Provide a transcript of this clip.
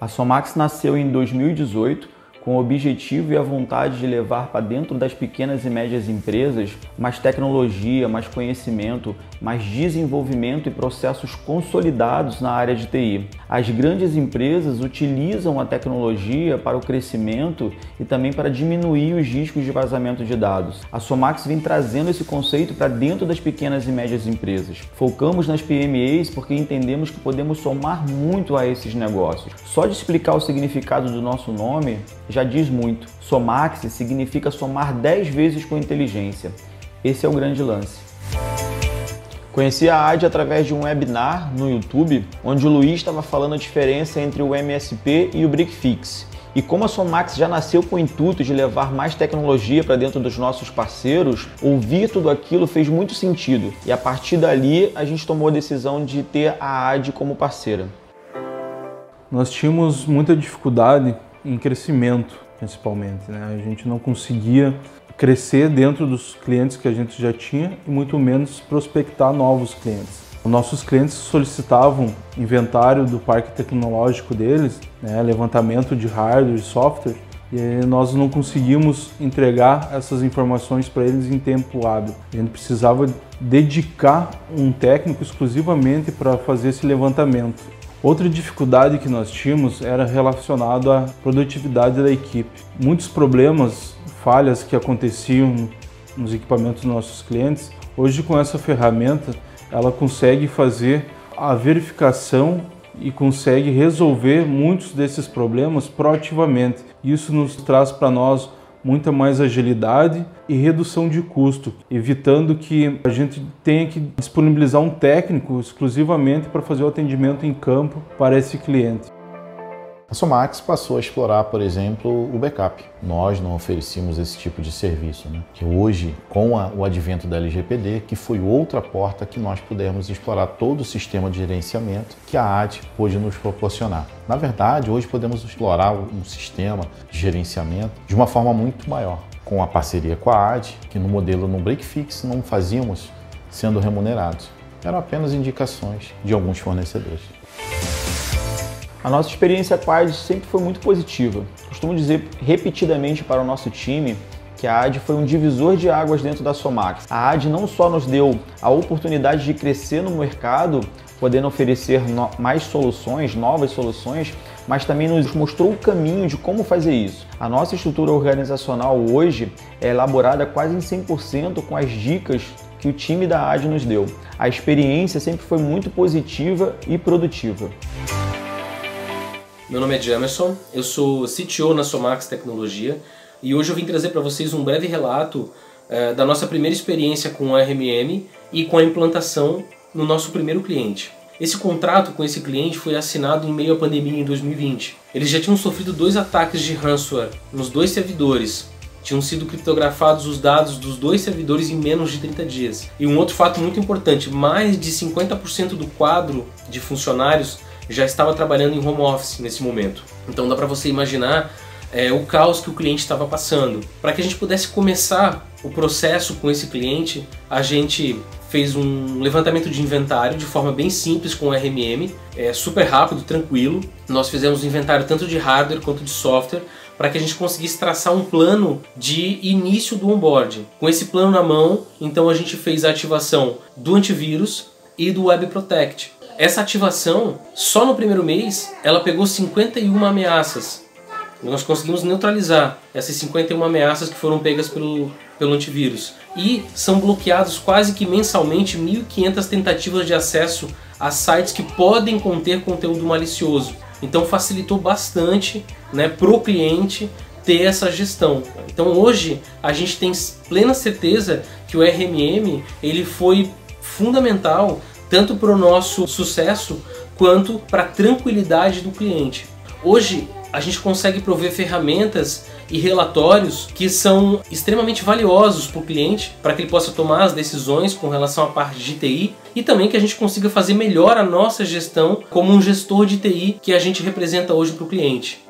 A Somax nasceu em 2018 com o objetivo e a vontade de levar para dentro das pequenas e médias empresas mais tecnologia, mais conhecimento, mais desenvolvimento e processos consolidados na área de TI. As grandes empresas utilizam a tecnologia para o crescimento e também para diminuir os riscos de vazamento de dados. A Somax vem trazendo esse conceito para dentro das pequenas e médias empresas. Focamos nas PMEs porque entendemos que podemos somar muito a esses negócios. Só de explicar o significado do nosso nome, já diz muito. Somax significa somar 10 vezes com inteligência. Esse é o grande lance. Conheci a AD através de um webinar no YouTube, onde o Luiz estava falando a diferença entre o MSP e o BrickFix. E como a Somax já nasceu com o intuito de levar mais tecnologia para dentro dos nossos parceiros, ouvir tudo aquilo fez muito sentido. E a partir dali a gente tomou a decisão de ter a AD como parceira. Nós tínhamos muita dificuldade em crescimento, principalmente. Né? A gente não conseguia crescer dentro dos clientes que a gente já tinha e muito menos prospectar novos clientes. Nossos clientes solicitavam inventário do parque tecnológico deles, né? levantamento de hardware e software, e nós não conseguimos entregar essas informações para eles em tempo hábil. A gente precisava dedicar um técnico exclusivamente para fazer esse levantamento. Outra dificuldade que nós tínhamos era relacionado à produtividade da equipe. Muitos problemas, falhas que aconteciam nos equipamentos dos nossos clientes, hoje com essa ferramenta ela consegue fazer a verificação e consegue resolver muitos desses problemas proativamente. Isso nos traz para nós muita mais agilidade e redução de custo, evitando que a gente tenha que disponibilizar um técnico exclusivamente para fazer o atendimento em campo para esse cliente. A Somax passou a explorar, por exemplo, o backup. Nós não oferecíamos esse tipo de serviço. Né? Que hoje, com a, o advento da LGPD, que foi outra porta que nós pudemos explorar todo o sistema de gerenciamento que a AD pôde nos proporcionar. Na verdade, hoje podemos explorar um sistema de gerenciamento de uma forma muito maior, com a parceria com a AD, que no modelo no Break Fix não fazíamos sendo remunerados. Eram apenas indicações de alguns fornecedores. A nossa experiência com a AD sempre foi muito positiva. Costumo dizer repetidamente para o nosso time que a AD foi um divisor de águas dentro da Somax. A AD não só nos deu a oportunidade de crescer no mercado, podendo oferecer mais soluções, novas soluções, mas também nos mostrou o caminho de como fazer isso. A nossa estrutura organizacional hoje é elaborada quase em 100% com as dicas que o time da AD nos deu. A experiência sempre foi muito positiva e produtiva. Meu nome é Jamerson, eu sou CTO na Somax Tecnologia e hoje eu vim trazer para vocês um breve relato uh, da nossa primeira experiência com o RMM e com a implantação no nosso primeiro cliente. Esse contrato com esse cliente foi assinado em meio à pandemia em 2020. Eles já tinham sofrido dois ataques de ransomware nos dois servidores. Tinham sido criptografados os dados dos dois servidores em menos de 30 dias. E um outro fato muito importante, mais de 50% do quadro de funcionários já estava trabalhando em home office nesse momento. Então dá para você imaginar é, o caos que o cliente estava passando. Para que a gente pudesse começar o processo com esse cliente, a gente fez um levantamento de inventário de forma bem simples com o RMM, é super rápido, tranquilo. Nós fizemos um inventário tanto de hardware quanto de software para que a gente conseguisse traçar um plano de início do onboarding. Com esse plano na mão, então a gente fez a ativação do antivírus e do Web Protect. Essa ativação, só no primeiro mês, ela pegou 51 ameaças. Nós conseguimos neutralizar essas 51 ameaças que foram pegas pelo, pelo antivírus. E são bloqueados quase que mensalmente 1.500 tentativas de acesso a sites que podem conter conteúdo malicioso. Então facilitou bastante né, para o cliente ter essa gestão. Então hoje a gente tem plena certeza que o RMM ele foi fundamental tanto para o nosso sucesso quanto para a tranquilidade do cliente. Hoje a gente consegue prover ferramentas e relatórios que são extremamente valiosos para o cliente, para que ele possa tomar as decisões com relação à parte de TI e também que a gente consiga fazer melhor a nossa gestão como um gestor de TI que a gente representa hoje para o cliente.